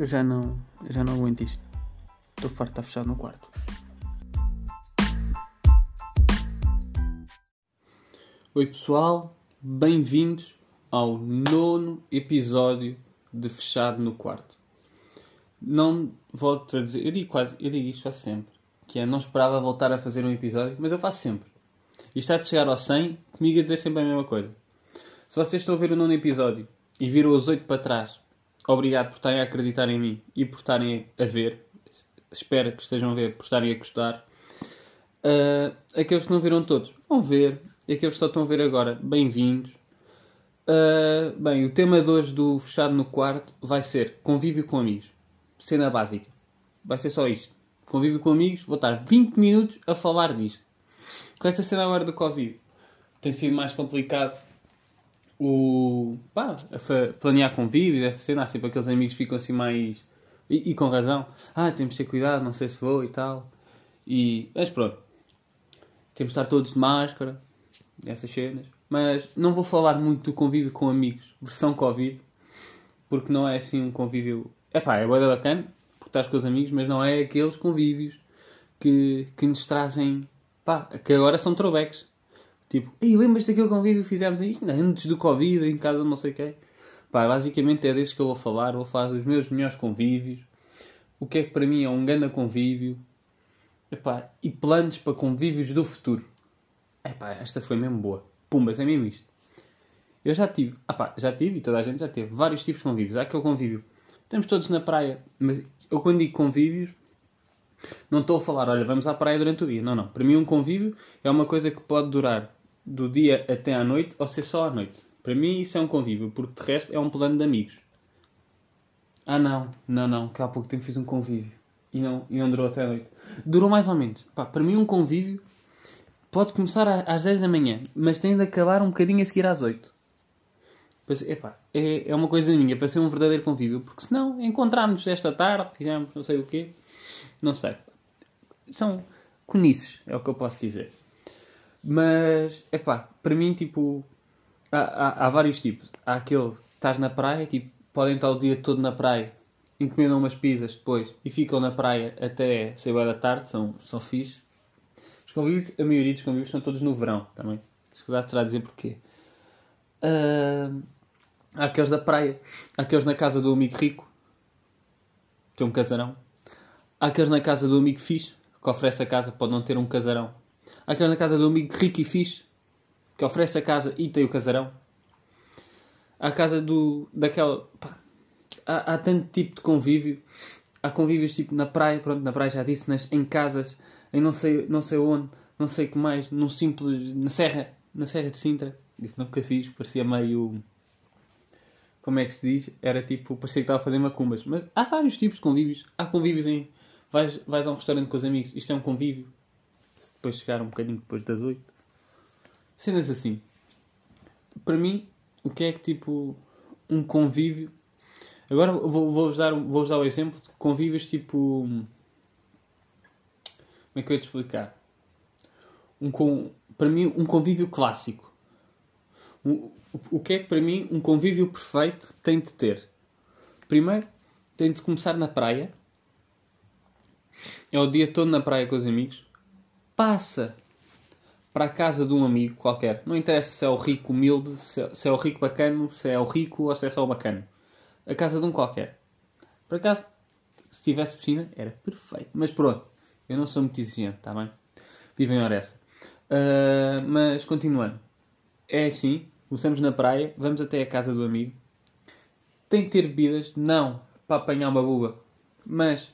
Eu já não, eu já não aguento isto. Estou farto de estar fechado no quarto. Oi pessoal, bem-vindos ao nono episódio de Fechado no Quarto. Não volto a dizer, eu digo quase, eu digo isto faço sempre, que é não esperava voltar a fazer um episódio, mas eu faço sempre. E está de chegar ao 100, comigo a dizer sempre a mesma coisa. Se vocês estão a ver o nono episódio e viram os oito para trás, obrigado por estarem a acreditar em mim e por estarem a ver. Espero que estejam a ver, por estarem a gostar. Uh, aqueles que não viram todos, vão ver. E aqueles que só estão a ver agora, bem-vindos. Uh, bem, o tema de hoje do Fechado no Quarto vai ser convívio com amigos. Cena básica. Vai ser só isto. Convívio com amigos, vou estar 20 minutos a falar disto. Com esta cena agora do Covid, tem sido mais complicado o pá, planear convívios, essa cena, assim, aqueles amigos ficam assim mais. E, e, com razão. Ah, temos de ter cuidado, não sei se vou e tal. E. Mas pronto. Temos de estar todos de máscara, essas cenas. Mas não vou falar muito do convívio com amigos, versão Covid, porque não é assim um convívio. É pá, é boa bacana, porque estás com os amigos, mas não é aqueles convívios que, que nos trazem. pá, que agora são throwbacks. Tipo, ei, lembras daquele convívio que fizemos aí? Antes do Covid, em casa não sei quem. Pá, basicamente é desses que eu vou falar. Vou falar dos meus melhores convívios. O que é que para mim é um grande convívio. Epá, e planos para convívios do futuro. Epá, esta foi mesmo boa. Pumbas, é mesmo isto. Eu já tive, ah pá, já tive e toda a gente já teve vários tipos de convívios. Há aquele convívio. Estamos todos na praia, mas eu quando digo convívios, não estou a falar, olha, vamos à praia durante o dia. Não, não. Para mim, um convívio é uma coisa que pode durar do dia até à noite ou ser só à noite. Para mim isso é um convívio, porque de resto é um plano de amigos. Ah não, não, não, que há pouco tempo fiz um convívio e não, e não durou até à noite. Durou mais ou menos. Pá, para mim um convívio pode começar às 10 da manhã, mas tem de acabar um bocadinho a seguir às 8. Pois, epá, é, é uma coisa minha, para ser um verdadeiro convívio, porque senão encontramos esta tarde, fizemos não sei o quê, não sei. São conices, é o que eu posso dizer. Mas, é pá, para mim, tipo, há, há, há, vários tipos. Há aquele, estás na praia, tipo, podem estar o dia todo na praia, encomendam umas pizzas depois e ficam na praia até sei da tarde, são, são fixe. Os convívios, a maioria dos convívios são todos no verão também. Se calhar terá a dizer porquê. Uh, há aqueles da praia, há aqueles na casa do amigo rico, tem um casarão. Há aqueles na casa do amigo fixe, que oferece a casa, pode não ter um casarão, aquela na casa do amigo rico e fixe, que oferece a casa e tem o casarão. A casa do. daquela. Pá, há, há, tanto tipo de convívio. Há convívios tipo na praia, pronto, na praia já disse, nas, em casas, em não sei, não sei onde, não sei o que mais, num simples. na Serra, na Serra de Sintra. Isso nunca fiz, parecia meio. Como é que se diz? Era tipo, parecia que estava a fazer macumbas. Mas há vários tipos de convívios. Há convívios em. Vais, vais a um restaurante com os amigos, isto é um convívio depois chegar um bocadinho depois das 8. Cenas assim. Para mim, o que é que tipo um convívio. Agora vou-vos vou dar, vou dar o exemplo de convívios tipo. Como é que eu ia te explicar? Um, com, para mim, um convívio clássico. Um, o que é que para mim um convívio perfeito tem de ter? Primeiro, tem de começar na praia. É o dia todo na praia com os amigos passa para a casa de um amigo qualquer. Não interessa se é o rico humilde, se é o rico bacano, se é o rico ou se é só o bacano. A casa de um qualquer. Por acaso, se tivesse piscina, era perfeito. Mas pronto, eu não sou muito exigente, está bem? Vivem hora essa. Uh, mas continuando. É assim, começamos na praia, vamos até a casa do amigo. Tem que ter bebidas, não para apanhar uma buba, mas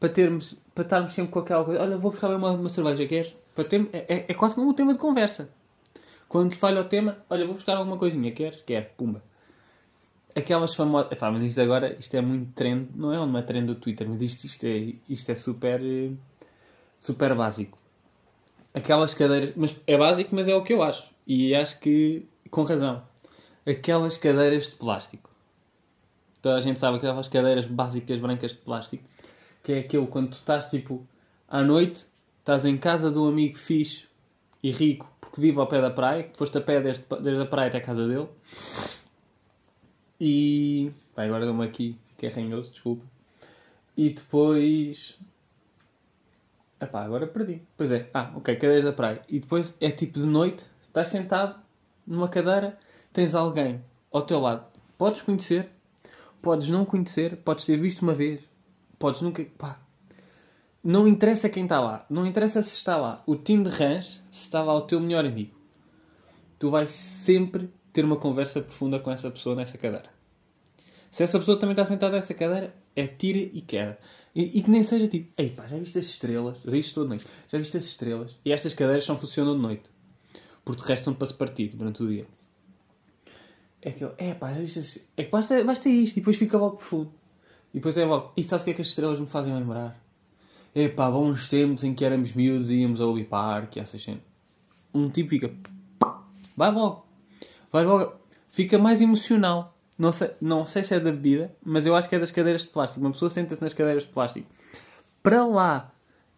para, termos, para estarmos sempre com aquela coisa. Olha, vou buscar uma, uma cerveja, queres? Para ter, é, é, é quase como um tema de conversa. Quando falha o tema, olha, vou buscar alguma coisinha, queres? Quer, pumba. Aquelas famosas. Epá, mas isto agora isto é muito trend, não é uma trend do Twitter, mas isto, isto, é, isto é super. super básico. Aquelas cadeiras. Mas é básico, mas é o que eu acho. E acho que com razão. Aquelas cadeiras de plástico. Toda a gente sabe aquelas cadeiras básicas brancas de plástico que é aquele quando tu estás tipo à noite, estás em casa de um amigo fixe e rico porque vive ao pé da praia, que foste a pé desde, desde a praia até a casa dele. E. Pá, agora dou-me aqui, fiquei ranhoso, desculpa. E depois. Epá, agora perdi. Pois é. Ah, ok, cadeiras da praia. E depois é tipo de noite, estás sentado numa cadeira, tens alguém ao teu lado. Podes conhecer, podes não conhecer, podes ter visto uma vez, podes nunca. Pá. Não interessa quem está lá. Não interessa se está lá o Tim de Rãs, se está lá o teu melhor amigo. Tu vais sempre ter uma conversa profunda com essa pessoa nessa cadeira. Se essa pessoa também está sentada nessa cadeira, é tira e queda. E, e, que nem seja tipo, ei pá, já viste as estrelas? Já viste toda noite. Já viste as estrelas? E estas cadeiras só funcionam de noite. Porque restam para se partir durante o dia. É que eu, é pá, já viste as... É que basta, basta isto e depois fica logo profundo. E depois é logo, e sabes o que é que as estrelas me fazem lembrar? É pá, bons tempos em que éramos miúdos e íamos ao Park e essas cenas. Um tipo fica, vai logo. Vai logo. Fica mais emocional. Não sei, não sei se é da bebida, mas eu acho que é das cadeiras de plástico. Uma pessoa senta-se nas cadeiras de plástico. Para lá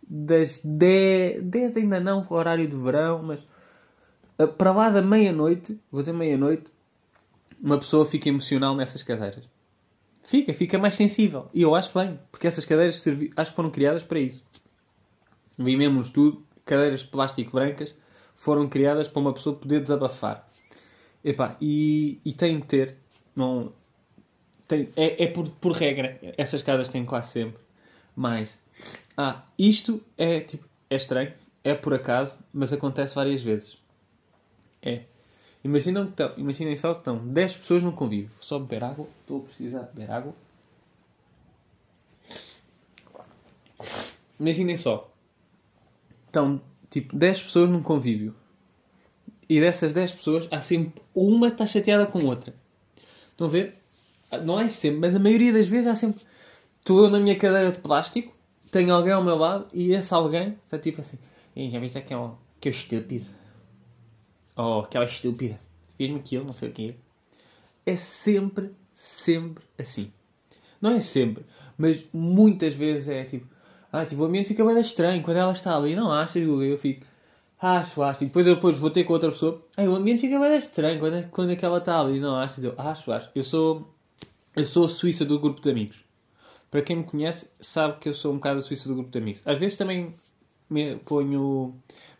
das 10, 10 ainda não, horário de verão, mas eh, para lá da meia-noite, vou dizer meia-noite, uma pessoa fica emocional nessas cadeiras. Fica, fica mais sensível. E eu acho bem, porque essas cadeiras servi... acho que foram criadas para isso. Vi mesmo um estudo, cadeiras de plástico brancas foram criadas para uma pessoa poder desabafar. Epá, e, e tem de ter não, tem, é, é por, por regra. Essas casas têm quase sempre. Mas, ah, isto é tipo, é estranho, é por acaso, mas acontece várias vezes. É. Imaginem, que estão, imaginem só que estão 10 pessoas num convívio. Só beber água. Estou a precisar beber água. Imaginem só. Estão tipo 10 pessoas num convívio. E dessas 10 pessoas há sempre uma que está chateada com outra. Estão a ver? Não é sempre, mas a maioria das vezes há sempre. Estou eu na minha cadeira de plástico, tenho alguém ao meu lado e esse alguém está tipo assim: já viste aquela. que é estúpido? Oh, aquela estúpida. Fez-me aquilo, não sei o quê. É sempre, sempre assim. Não é sempre, mas muitas vezes é tipo. Ah, tipo, o ambiente fica bem estranho quando ela está ali. Não achas, Eu fico. Acho, acho. E depois eu depois vou ter com outra pessoa. Aí o ambiente fica mais estranho quando, quando aquela está ali. Não, acho, eu acho, acho. Eu sou, eu sou a Suíça do grupo de amigos. Para quem me conhece, sabe que eu sou um bocado a Suíça do grupo de amigos. Às vezes também me ponho.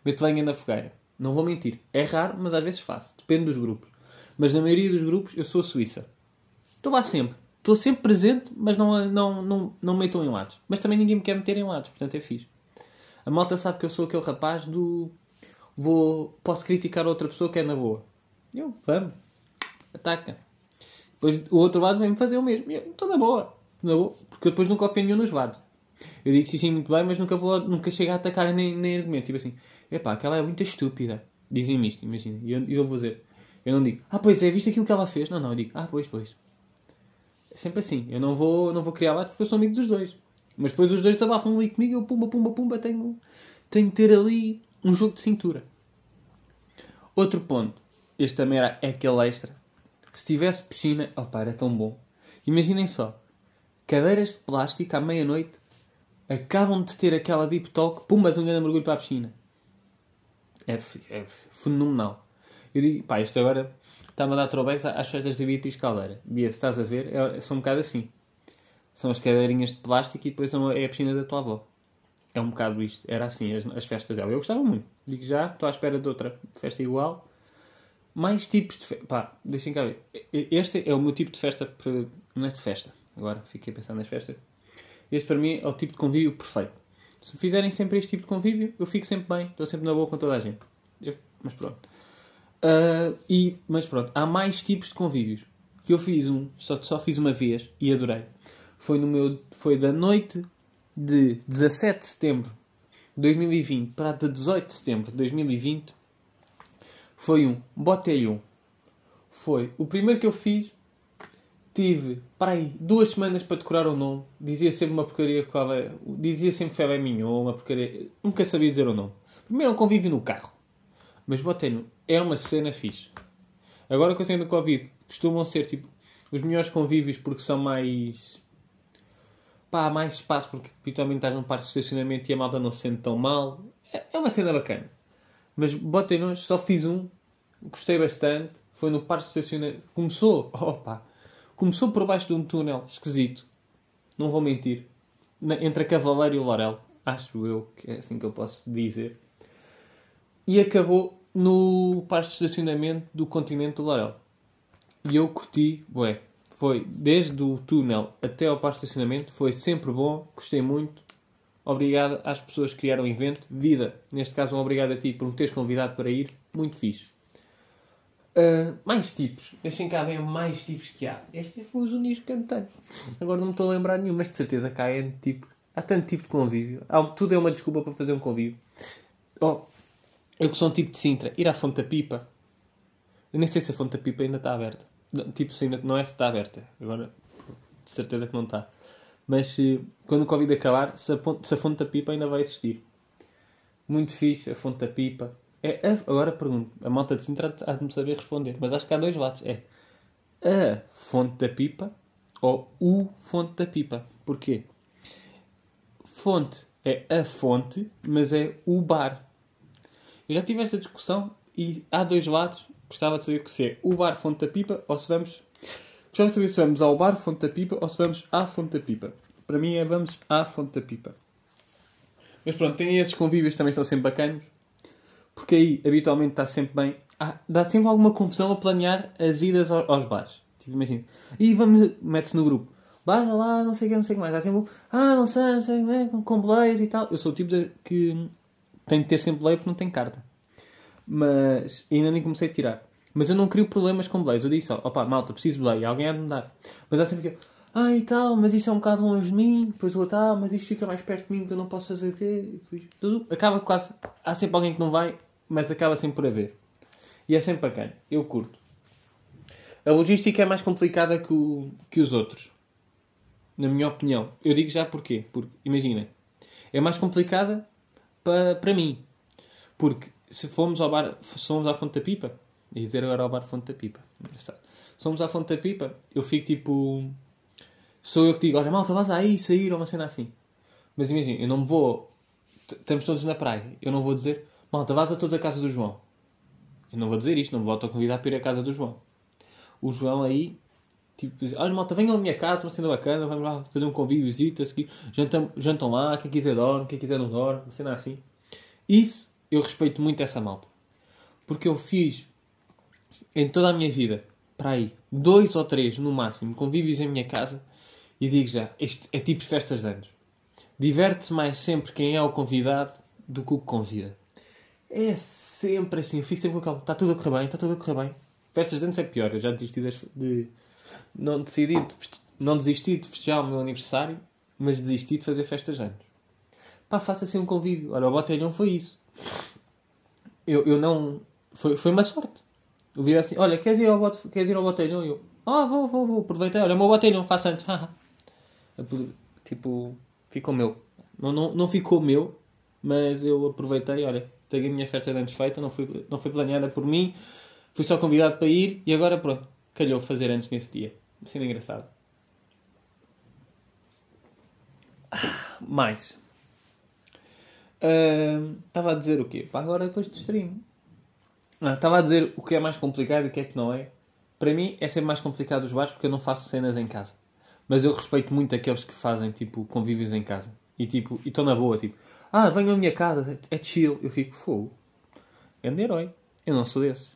meto lenha na fogueira. Não vou mentir. É raro, mas às vezes faço. Depende dos grupos. Mas na maioria dos grupos eu sou a Suíça. Estou lá sempre. Estou sempre presente, mas não, não, não, não me metam em lados. Mas também ninguém me quer meter em lados, portanto é fixe. A malta sabe que eu sou aquele rapaz do vou, posso criticar outra pessoa que é na boa. Eu, vamos, ataca. Depois o outro lado vem-me fazer o mesmo. Estou na boa, na boa, porque depois nunca ofendo nenhum dos lados. Eu digo sim, sim, muito bem, mas nunca, vou, nunca chego a atacar nem, nem argumento. Tipo assim, epá, aquela é muito estúpida. Dizem-me isto, imagina. E eu, eu vou dizer, eu não digo, ah, pois é, viste aquilo que ela fez? Não, não, eu digo, ah, pois, pois. É sempre assim. Eu não vou, não vou criar lá porque eu sou amigo dos dois. Mas depois os dois desabafam ali comigo e eu, pumba, pumba, pumba, tenho, tenho que ter ali um jogo de cintura. Outro ponto. Este também era aquele extra. Se tivesse piscina, opa, era tão bom. Imaginem só. Cadeiras de plástico à meia-noite acabam de ter aquela deep talk, pumbas um grande mergulho para a piscina. É, é fenomenal. Eu digo, pá, isto agora está-me a dar throwbacks às festas da Beatriz Caldeira. Bia, se estás a ver, é, são um bocado assim. São as cadeirinhas de plástico e depois é a piscina da tua avó. É um bocado isto. Era assim as, as festas dela. Eu gostava muito. Digo já, estou à espera de outra festa igual. Mais tipos de festa. Pá, deixem cá ver. Este é o meu tipo de festa. Não é de festa. Agora fiquei pensando nas festas. Este para mim é o tipo de convívio perfeito. Se fizerem sempre este tipo de convívio, eu fico sempre bem. Estou sempre na boa com toda a gente. Eu, mas pronto. Uh, e, mas pronto, há mais tipos de convívios. Que eu fiz um, só, só fiz uma vez e adorei. Foi, no meu, foi da noite de 17 de setembro de 2020 para de 18 de setembro de 2020 foi um botelho. Foi o primeiro que eu fiz. Tive, para aí, duas semanas para decorar o nome. Dizia sempre uma porcaria. Dizia sempre Febé Mignon, uma porcaria. Nunca sabia dizer o nome. Primeiro é um convívio no carro. Mas Botelho é uma cena fixe. Agora com a cena do Covid, costumam ser tipo os melhores convívios porque são mais pá, mais espaço, porque habitualmente estás num parque de estacionamento e a malta não se sente tão mal. É, é uma cena bacana. Mas botem nos só fiz um, gostei bastante. Foi no parque de estacionamento. Começou, opa, começou por baixo de um túnel esquisito. Não vou mentir. entre a Cavaleira e o Laurel. Acho eu que é assim que eu posso dizer. E acabou no parque de estacionamento do continente do Laurel. E eu curti, ué, foi desde o túnel até ao parque de estacionamento, foi sempre bom, gostei muito. Obrigado às pessoas que criaram o evento. Vida, neste caso, um obrigado a ti por me teres convidado para ir. Muito fixe. Uh, mais tipos. Deixem cá ver mais tipos que há. Estes foram os únicos que eu tenho. Agora não me estou a lembrar nenhum, mas de certeza há N tipo. Há tanto tipo de convívio. Há- tudo é uma desculpa para fazer um convívio. Oh, eu que sou um tipo de Sintra, ir à Fonte da Pipa. Eu nem sei se a Fonte da Pipa ainda está aberta. Não, Tipo, se ainda não é se está aberta. Agora, de certeza que não está. Mas se, quando o Covid acabar, se a, se a Fonte da Pipa ainda vai existir. Muito fixe, a Fonte da Pipa. É, a- agora pergunto, a malta de Sintra há de me saber responder, mas acho que há dois lados. É a Fonte da Pipa ou o Fonte da Pipa. Porquê? Fonte é a fonte, mas é o bar. Eu já tive esta discussão e há dois lados. Gostava de saber se é o bar Fonte da Pipa ou se vamos. Gostava de saber se vamos ao bar Fonte da Pipa ou se vamos à Fonte da Pipa. Para mim é vamos à Fonte da Pipa. Mas pronto, tem esses convívios também estão sempre bacanos. Porque aí habitualmente está sempre bem. Ah, dá sempre alguma confusão a planear as idas ao- aos bares. Tipo, imagina. E vamos, mete-se no grupo. Vai lá, não sei o que, não sei o que mais. Há sempre ah, não sei, não sei, é, com, com boleias e tal. Eu sou o tipo de, que tem de ter sempre boleia porque não tem carta. Mas ainda nem comecei a tirar. Mas eu não crio problemas com boleias. Eu disse só, opá, malta, preciso de. Alguém há de me dar. Mas há sempre que ah, e tal, mas isso é um bocado longe de mim. Depois o outro, ah, mas isto fica mais perto de mim porque eu não posso fazer o quê. Depois, tudo. Acaba quase. Há sempre alguém que não vai, mas acaba sempre por haver. E é sempre bacana. Eu curto. A logística é mais complicada que, o- que os outros. Na minha opinião. Eu digo já porquê. Porque, imagina, é mais complicada para, para mim. Porque se fomos ao bar, se fomos à Fonte da Pipa, ia dizer agora ao bar Fonte da Pipa, engraçado. Se à Fonte da Pipa, eu fico tipo. Sou eu que digo, olha malta, vais aí sair ou uma cena assim. Mas imagina, eu não me vou. Estamos todos na praia. Eu não vou dizer, malta, vás a todos a casa do João. Eu não vou dizer isto, não me vou convidar para ir à casa do João. O João aí, tipo, olha malta, venham à minha casa, uma cena bacana, vamos lá fazer um convívio, a seguir, jantam, jantam lá, quem quiser dorme, quem quiser não dorme, uma cena assim. Isso, eu respeito muito essa malta. Porque eu fiz, em toda a minha vida, para aí, dois ou três, no máximo, convívios em minha casa, e digo já, isto é tipo festas de anos. Diverte-se mais sempre quem é o convidado do que o que convida. É sempre assim, eu fico sempre com aquela. Está tudo a correr bem, está tudo a correr bem. Festas de anos é pior, eu já desisti de. Não decidi, de feste- não desisti de festejar o meu aniversário, mas desisti de fazer festas de anos. Pá, faça assim um convívio. Olha, o botelhão foi isso. Eu, eu não. Foi, foi uma sorte. Eu vi assim: olha, queres ir ao, bot, queres ir ao botelhão? E eu, ah, vou, vou, vou, aproveitei. Olha, o meu botelhão, faça antes. tipo, ficou meu. Não, não, não ficou meu, mas eu aproveitei. Olha, tenho a minha festa de anos feita, não foi, não foi planeada por mim. Fui só convidado para ir e agora pronto, calhou fazer antes nesse dia. Sendo engraçado. Ah, Mais. Estava a dizer o quê? Pá, agora depois distraí-me. Ah, Estava a dizer o que é mais complicado e o que é que não é. Para mim é sempre mais complicado os bares porque eu não faço cenas em casa. Mas eu respeito muito aqueles que fazem tipo convívios em casa. E tipo, e estão na boa, tipo, ah, venham à minha casa, é chill. Eu fico, fogo. Grande herói. Eu não sou desses.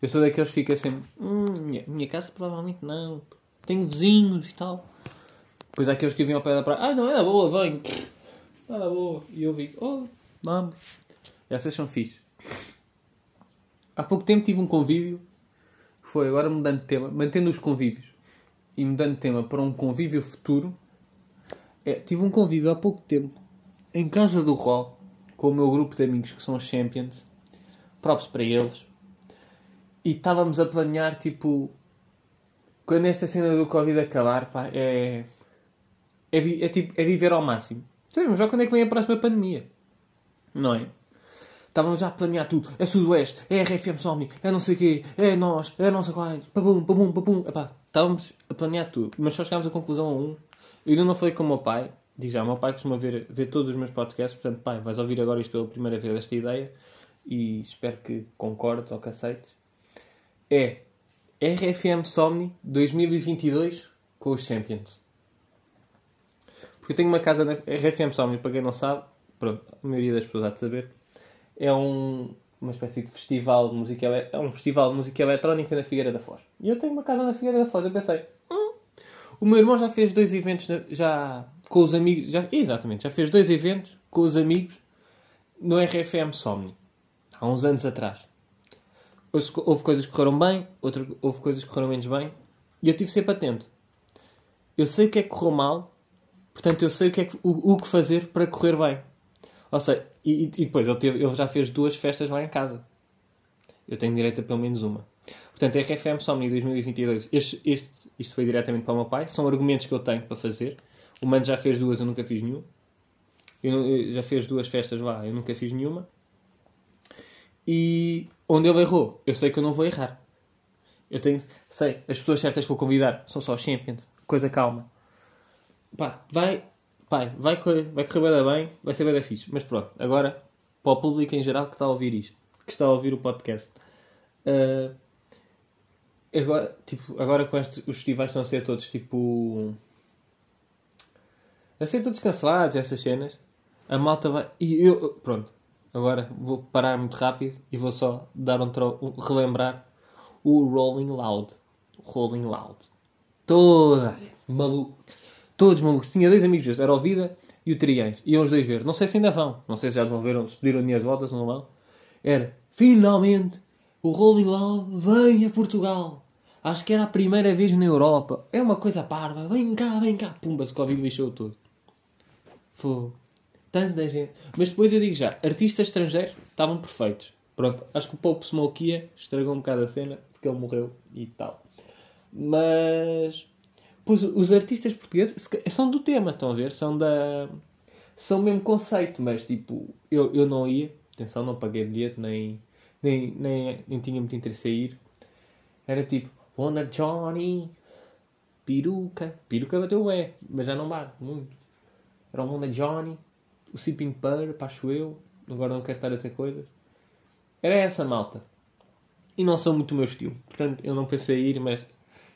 Eu sou daqueles que ficam sempre, hum, minha, minha casa provavelmente não. Tenho vizinhos e tal. Depois há aqueles que vêm ao pé da praia, ah, não, é na boa, venho. É na boa. E eu fico, oh, vamos. Essas são fixe. Há pouco tempo tive um convívio. Foi agora mudando de tema, mantendo os convívios e mudando tema para um convívio futuro. É, tive um convívio há pouco tempo em casa do Rol com o meu grupo de amigos que são os Champions. Props para eles. E estávamos a planear tipo. Quando esta cena do Covid acabar, pá, é. É, é tipo, é viver ao máximo. Sabemos já quando é que vem a próxima pandemia. Não é? Estávamos já a planear tudo. É Sudoeste, é RFM Somni, é não sei o quê, é nós, é não sei quais, papum, papum, papum. Epá, estávamos a planear tudo, mas só chegámos à conclusão a um. Eu ainda não falei com o meu pai. Digo já, o meu pai costuma ver, ver todos os meus podcasts, portanto, pai, vais ouvir agora isto pela primeira vez, esta ideia, e espero que concordes ou que aceites. É RFM Somni 2022 com os Champions. Porque eu tenho uma casa na RFM Somni, para quem não sabe, pronto, a maioria das pessoas há de saber, é um, uma espécie de festival de música, é um festival de música eletrónica na Figueira da Foz. E eu tenho uma casa na Figueira da Foz, eu pensei, hum, o meu irmão já fez dois eventos, já com os amigos, já, exatamente, já fez dois eventos com os amigos no RFM Somni, há uns anos atrás. Houve coisas que correram bem, outras, houve coisas que correram menos bem, e eu estive sempre atento. Eu sei o que é que correu mal, portanto eu sei o que, é que, o, o que fazer para correr bem. Ou seja, e, e depois ele, teve, ele já fez duas festas lá em casa. Eu tenho direito a pelo menos uma. Portanto, RFM Somni 2022, este, este, isto foi diretamente para o meu pai. São argumentos que eu tenho para fazer. O Mano já fez duas, eu nunca fiz nenhuma. Eu, eu já fez duas festas lá, eu nunca fiz nenhuma. E onde ele errou, eu sei que eu não vou errar. Eu tenho, sei, as pessoas certas que vou convidar são só champions, coisa calma. Pá, vai, pai, vai, vai correr bem, vai ser bem fixe. Mas pronto, agora, para o público em geral que está a ouvir isto, que está a ouvir o podcast. Uh, agora, tipo, agora com estes, os festivais estão a ser todos tipo. a ser todos cancelados, essas cenas. A malta vai. E eu, pronto, agora vou parar muito rápido e vou só dar um, tro... relembrar o Rolling Loud. Rolling Loud. Toda maluco Todos malucos. Tinha dois amigos meus, era o Vida e o Triães. Iam os dois ver. Não sei se ainda vão. Não sei se já devolveram, se pediram dinheiro de volta, se não vão. Era, finalmente, o Rolling Loud vem a Portugal. Acho que era a primeira vez na Europa. É uma coisa parva. Vem cá, vem cá. Pumba, se Covid lixou tudo. Foi. Tanta gente. Mas depois eu digo já, artistas estrangeiros estavam perfeitos. Pronto, acho que o Pope Smokia estragou um bocado a cena, porque ele morreu e tal. Mas Pois os artistas portugueses são do tema, estão a ver? São da. São o mesmo conceito, mas tipo, eu, eu não ia, atenção, não paguei bilhete, nem, nem, nem, nem tinha muito interesse em ir. Era tipo, Wonder Johnny, peruca. Peruca bateu o é, mas já não bate muito. Era o Wonder Johnny, o Sipping Pearl, acho eu. Agora não quero estar a dizer coisas. Era essa malta. E não são muito o meu estilo. Portanto, eu não pensei em ir, mas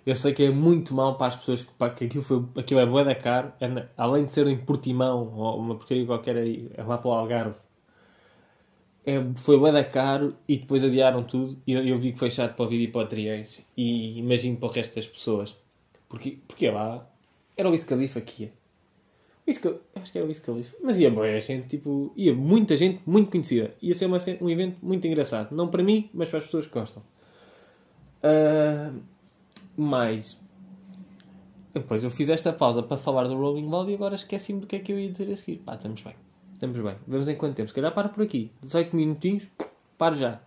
eu sei que é muito mal para as pessoas que, que aquilo, foi, aquilo é boa da caro. É, além de ser em Portimão ou uma porcaria qualquer aí, é lá para o Algarve. É, foi boa da caro e depois adiaram tudo. E eu, eu, vi que foi chato para o vídeo e para o Triens. E imagino para o resto das pessoas. Porque, porque lá era o Wiz Khalifa que acho que era o Wiz. Mas ia boa gente, tipo, ia muita gente muito conhecida. Ia ser uma, um evento muito engraçado. Não para mim, mas para as pessoas que gostam. Uh, mas depois eu fiz esta pausa para falar do Rolling Loud e agora esqueci-me do que é que eu ia dizer a seguir. Pá, estamos bem. Estamos bem. Vamos em quanto tempo? Se calhar para por aqui. 18 minutinhos. Paro já.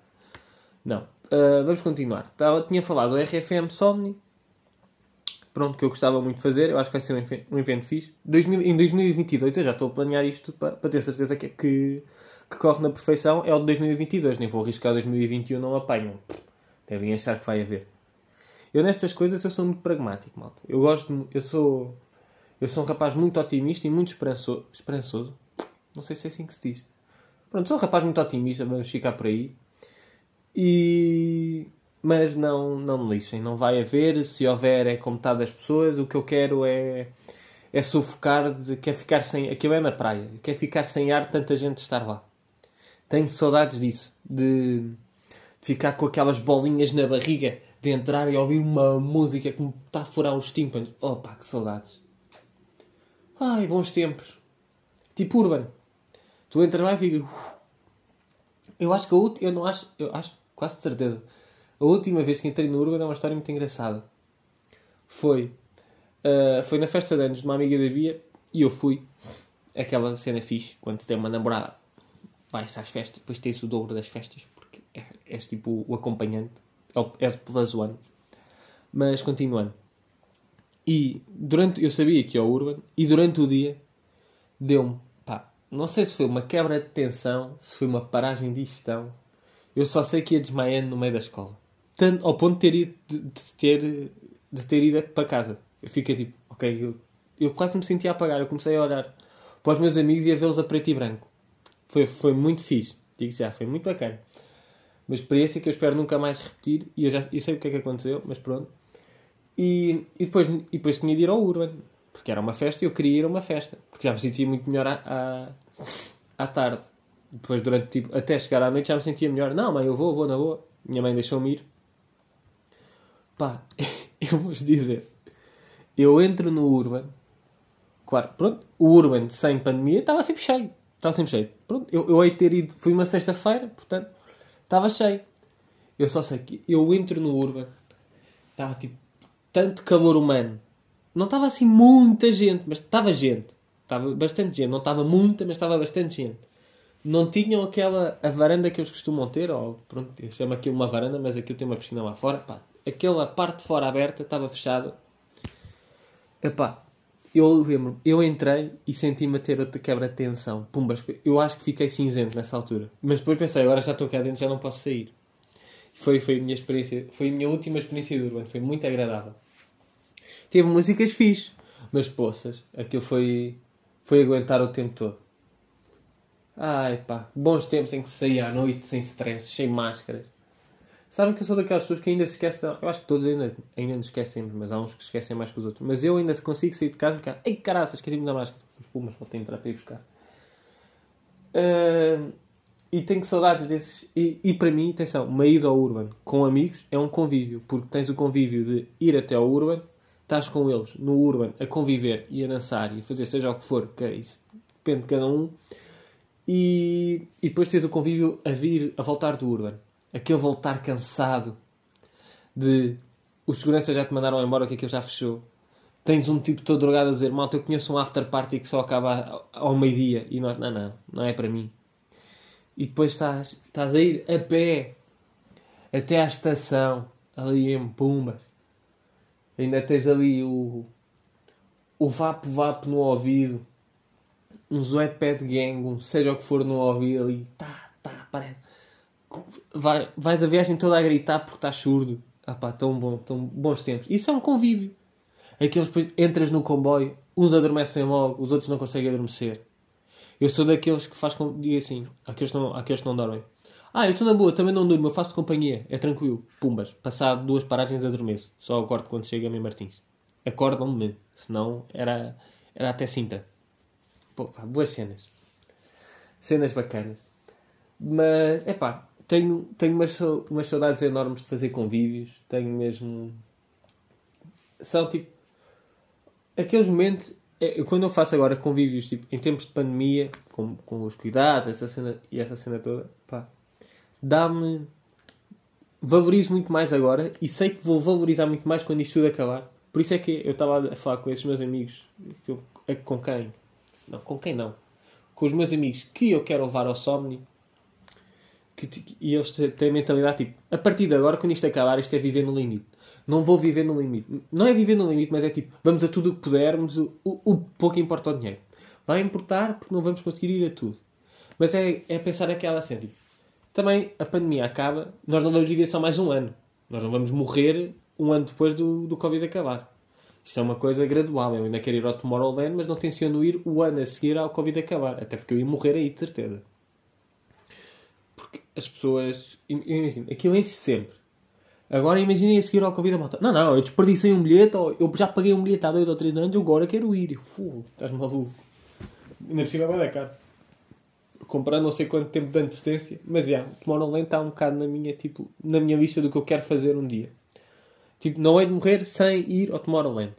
Não. Uh, vamos continuar. Tava, tinha falado do RFM Somni. Pronto, que eu gostava muito de fazer. Eu acho que vai ser um, um evento fixe. 2000, em 2022, eu já estou a planear isto para, para ter certeza que, que, que, corre na perfeição. É o de 2022. Nem vou arriscar 2021, não apanham. Devem achar que vai haver. Eu nestas coisas eu sou muito pragmático, malta. Eu gosto, eu sou, eu sou um rapaz muito otimista e muito esperançoso. esperançoso. Não sei se é assim que se diz. Pronto, sou um rapaz muito otimista, vamos ficar por aí. E... Mas não, não me lixem, não vai haver. Se houver, é com metade das pessoas. O que eu quero é, é sufocar, de, quer ficar sem. Aquilo é na praia, quer ficar sem ar, tanta gente estar lá. Tenho saudades disso, de, de ficar com aquelas bolinhas na barriga de entrar e ouvir uma música que me está a furar os tímpanos. Pá, que saudades. Ai, bons tempos. Tipo Urban. Tu entras lá e fica. Eu acho que a última. Eu não acho. Eu acho, quase de certeza. A última vez que entrei no Urban é uma história muito engraçada. Foi. Uh, foi na festa de anos de uma amiga da Bia e eu fui. Aquela cena fixe, quando tem uma namorada, vai-se às festas, depois tens o dobro das festas, porque és, és tipo o acompanhante é o Plus One. Mas continuando. E durante, eu sabia que ia ao Urban e durante o dia deu-me, pá, não sei se foi uma quebra de tensão, se foi uma paragem de gestão. Eu só sei que ia desmaiando no meio da escola. Tanto, ao ponto de ter ido, de, de ter, de ter ido para casa. Eu fiquei tipo, ok, eu, eu quase me sentia a apagar. Eu comecei a olhar para os meus amigos e a vê-los a preto e branco. Foi, foi muito fixe. Digo já, foi muito bacana uma experiência que eu espero nunca mais repetir e eu já e sei o que é que aconteceu, mas pronto. E, e, depois, e depois tinha de ir ao Urban. Porque era uma festa e eu queria ir a uma festa. Porque já me sentia muito melhor à, à, à tarde. Depois, durante, tipo, até chegar à noite já me sentia melhor. Não, mãe, eu vou, vou na boa. Minha mãe deixou-me ir. Pá, eu vou-vos dizer. Eu entro no Urban. Claro, pronto. O Urban sem pandemia estava sempre cheio. Estava sempre cheio. Pronto, eu, eu hei ter ido. Foi uma sexta-feira, portanto, estava cheio. Eu só sei que eu entro no Urban. Estava tipo. Tanto calor humano. Não estava assim muita gente, mas estava gente. Estava bastante gente. Não estava muita, mas estava bastante gente. Não tinham aquela. a varanda que eles costumam ter, ou pronto, eu chamo aquilo uma varanda, mas aquilo tem uma piscina lá fora. Pá, aquela parte de fora aberta estava fechada. Epá, eu lembro, eu entrei e senti-me a ter outra quebra de tensão. Pumbas, eu acho que fiquei cinzento nessa altura. Mas depois pensei, agora já estou cá dentro, já não posso sair. Foi, foi a minha experiência, foi a minha última experiência de Urban, foi muito agradável. Teve músicas fixe, mas poças, aquilo foi, foi aguentar o tempo todo. Ai pá, bons tempos em que saía à noite sem stress, sem máscaras. Sabem que eu sou daquelas pessoas que ainda se esquecem. Eu acho que todos ainda, ainda nos esquecemos, mas há uns que esquecem mais que os outros. Mas eu ainda consigo sair de casa e ficar. Ei caraças, esqueci-me da máscara. Pô, mas vou ter entrar para ir buscar. Uh, e tenho saudades desses. E, e, para mim, atenção, uma ida ao Urban com amigos é um convívio. Porque tens o convívio de ir até ao Urban, estás com eles no Urban a conviver e a dançar e a fazer seja o que for, que é isso depende de cada um. E, e depois tens o convívio a vir, a voltar do Urban aquele voltar cansado de os seguranças já te mandaram embora que aquilo já fechou. Tens um tipo todo drogado a dizer, malta, eu conheço um after party que só acaba ao meio-dia. E nós, não, não, não é para mim. E depois estás, estás a ir a pé até à estação, ali em Pumbas. Ainda tens ali o, o vapo-vapo no ouvido, um Pad Gang, um seja o que for no ouvido ali, tá, tá, parece vai, vais a viagem toda a gritar porque estás surdo. Ah pá, tão, bom, tão bons tempos. Isso é um convívio. Aqueles depois entras no comboio, uns adormecem logo, os outros não conseguem adormecer. Eu sou daqueles que faz com. Diga assim, aqueles que não, aqueles que não dormem. Ah, eu estou na boa, também não durmo, eu faço companhia, é tranquilo. Pumbas, passado duas paragens adormeço. Só acordo quando chega a mim Martins. Acordam-me, senão era, era até cinta. Pô, pá, boas cenas. Cenas bacanas. Mas, é pá, tenho, tenho umas, umas saudades enormes de fazer convívios. Tenho mesmo. São tipo. Aqueles momentos. É, quando eu faço agora convívios tipo, em tempos de pandemia, com, com os cuidados essa cena, e essa cena toda, pá, dá-me. Valorizo muito mais agora e sei que vou valorizar muito mais quando isto tudo acabar. Por isso é que eu estava a falar com esses meus amigos, eu, com quem? Não, com quem não? Com os meus amigos que eu quero levar ao Somni que, e eles têm a mentalidade tipo, a partir de agora, quando isto acabar, isto é viver no limite. Não vou viver no limite. Não é viver no limite, mas é tipo, vamos a tudo o que pudermos, o, o, pouco importa o dinheiro. Vai importar porque não vamos conseguir ir a tudo. Mas é, é pensar aquela assim, tipo, também a pandemia acaba, nós não vamos viver só mais um ano. Nós não vamos morrer um ano depois do, do Covid acabar. Isto é uma coisa gradual. Eu ainda quero ir ao Tomorrowland, mas não tenciono ir o ano a seguir ao Covid acabar. Até porque eu ia morrer aí, de certeza as pessoas. Imagina, aquilo enche sempre. Agora imaginem a seguir ao Covid a malta. Não, não, eu desperdicei um bilhete, eu já paguei um bilhete há dois ou três anos, eu agora quero ir. Fogo, estás maluco. Ainda por cima vai dar caro. Comprar não sei quanto tempo de antecedência. Mas já, yeah, Tomorrowland está um bocado na minha, tipo, na minha lista do que eu quero fazer um dia. Tipo, não é de morrer sem ir ao Tomorrowland.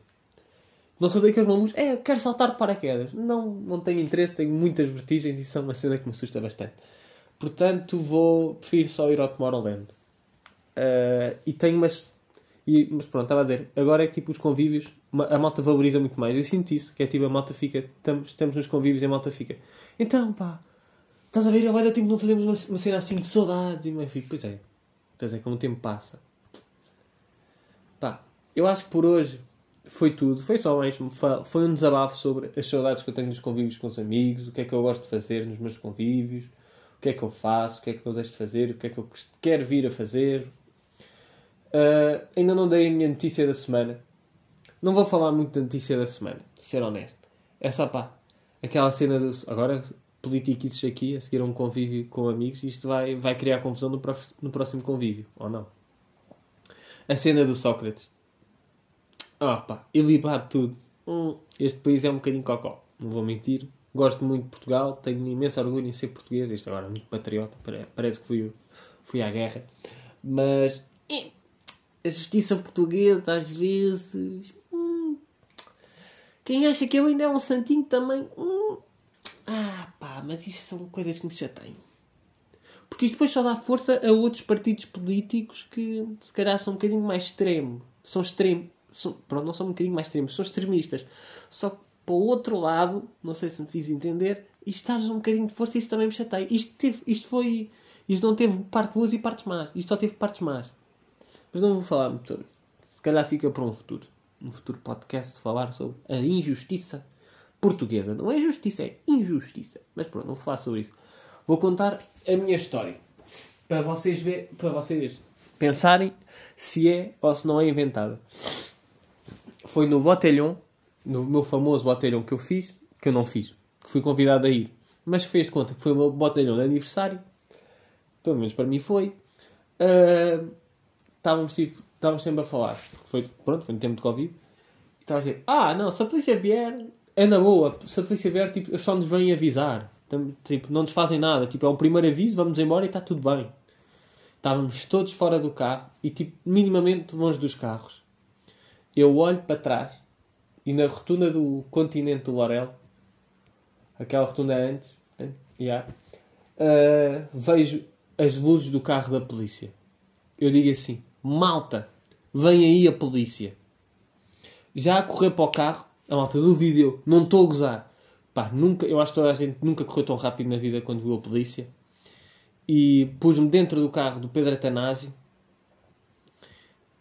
Não sou daqueles malucos, é, quero saltar de paraquedas. Não, não tenho interesse, tenho muitas vertigens e são uma cena que me assusta bastante. Portanto, vou. Prefiro só ir ao Tomorrowland. Uh, e tenho umas. E, mas pronto, estava a dizer. Agora é tipo os convívios. A malta valoriza muito mais. Eu sinto isso. Que é tipo a malta fica. Estamos, estamos nos convívios e a malta fica. Então, pá. Estás a ver? Agora tempo tipo, não fazemos uma, uma cena assim de saudades. E eu fico, pois é. Pois é, como o tempo passa. Pá. Eu acho que por hoje foi tudo. Foi só mesmo. Foi um desabafo sobre as saudades que eu tenho nos convívios com os amigos. O que é que eu gosto de fazer nos meus convívios o que é que eu faço, o que é que não deixo de fazer, o que é que eu quero vir a fazer. Uh, ainda não dei a minha notícia da semana. Não vou falar muito da notícia da semana, ser honesto. É só pá, aquela cena do. Agora, politiquices aqui, a seguir a um convívio com amigos, isto vai, vai criar confusão no, prof, no próximo convívio, ou não? A cena do Sócrates. Ah pá, ilibado tudo. hum, este país é um bocadinho cocó, não vou mentir. Gosto muito de Portugal, tenho imenso orgulho em ser português, isto agora é muito patriota, parece que fui, fui à guerra. Mas a justiça portuguesa, às vezes. Hum, quem acha que ele ainda é um santinho também. Hum, ah, pá, mas isto são coisas que me chateiam. Porque isto depois só dá força a outros partidos políticos que se calhar são um bocadinho mais extremos. São extremos. São, pronto, não são um bocadinho mais extremos, são extremistas. Só que para o outro lado, não sei se me fiz entender, isto está um bocadinho de força e isso também me chateia. Isto, teve, isto foi. Isto não teve parte boas e partes más. Isto só teve partes más. Mas não vou falar muito sobre isso. Se calhar fica para um futuro. Um futuro podcast falar sobre a injustiça portuguesa. Não é justiça, é injustiça. Mas pronto, não vou falar sobre isso. Vou contar a minha história. Para vocês, ver, para vocês pensarem se é ou se não é inventada. Foi no Botelhão, no meu famoso Botelhão que eu fiz, que eu não fiz, que fui convidado a ir. Mas fez conta que foi o meu Botelhão de aniversário. Pelo menos para mim foi. Uh, estávamos, tipo, estávamos sempre a falar. Foi, pronto, foi no tempo de Covid. E estava a dizer, ah, não, se a polícia vier, é na boa. Se a polícia vier, tipo, eles só nos vêm avisar. Tipo, não nos fazem nada. Tipo, é um primeiro aviso, vamos embora e está tudo bem. Estávamos todos fora do carro e, tipo, minimamente longe dos carros. Eu olho para trás e na rotunda do continente do Lorel, aquela rotunda antes, yeah, uh, vejo as luzes do carro da polícia. Eu digo assim: malta, vem aí a polícia. Já a correr para o carro, a malta vídeo, não estou a gozar. Pá, nunca, eu acho que toda a gente nunca correu tão rápido na vida quando viu a polícia. E pus-me dentro do carro do Pedro Atanásio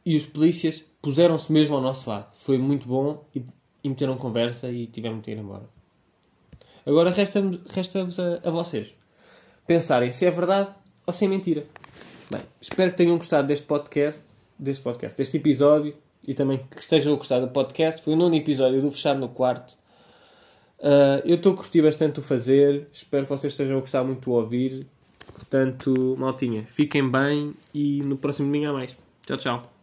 e os polícias puseram-se mesmo ao nosso lado. Foi muito bom e, e meteram conversa e tivemos de ir embora. Agora resta-vos resta a, a vocês pensarem se é verdade ou se é mentira. Bem, espero que tenham gostado deste podcast, deste podcast, deste episódio e também que estejam a gostar do podcast. Foi o nono episódio do Fechar no Quarto. Uh, eu estou a curtir bastante o fazer. Espero que vocês estejam a gostar muito do ouvir. Portanto, maltinha, fiquem bem e no próximo domingo há mais. Tchau, tchau.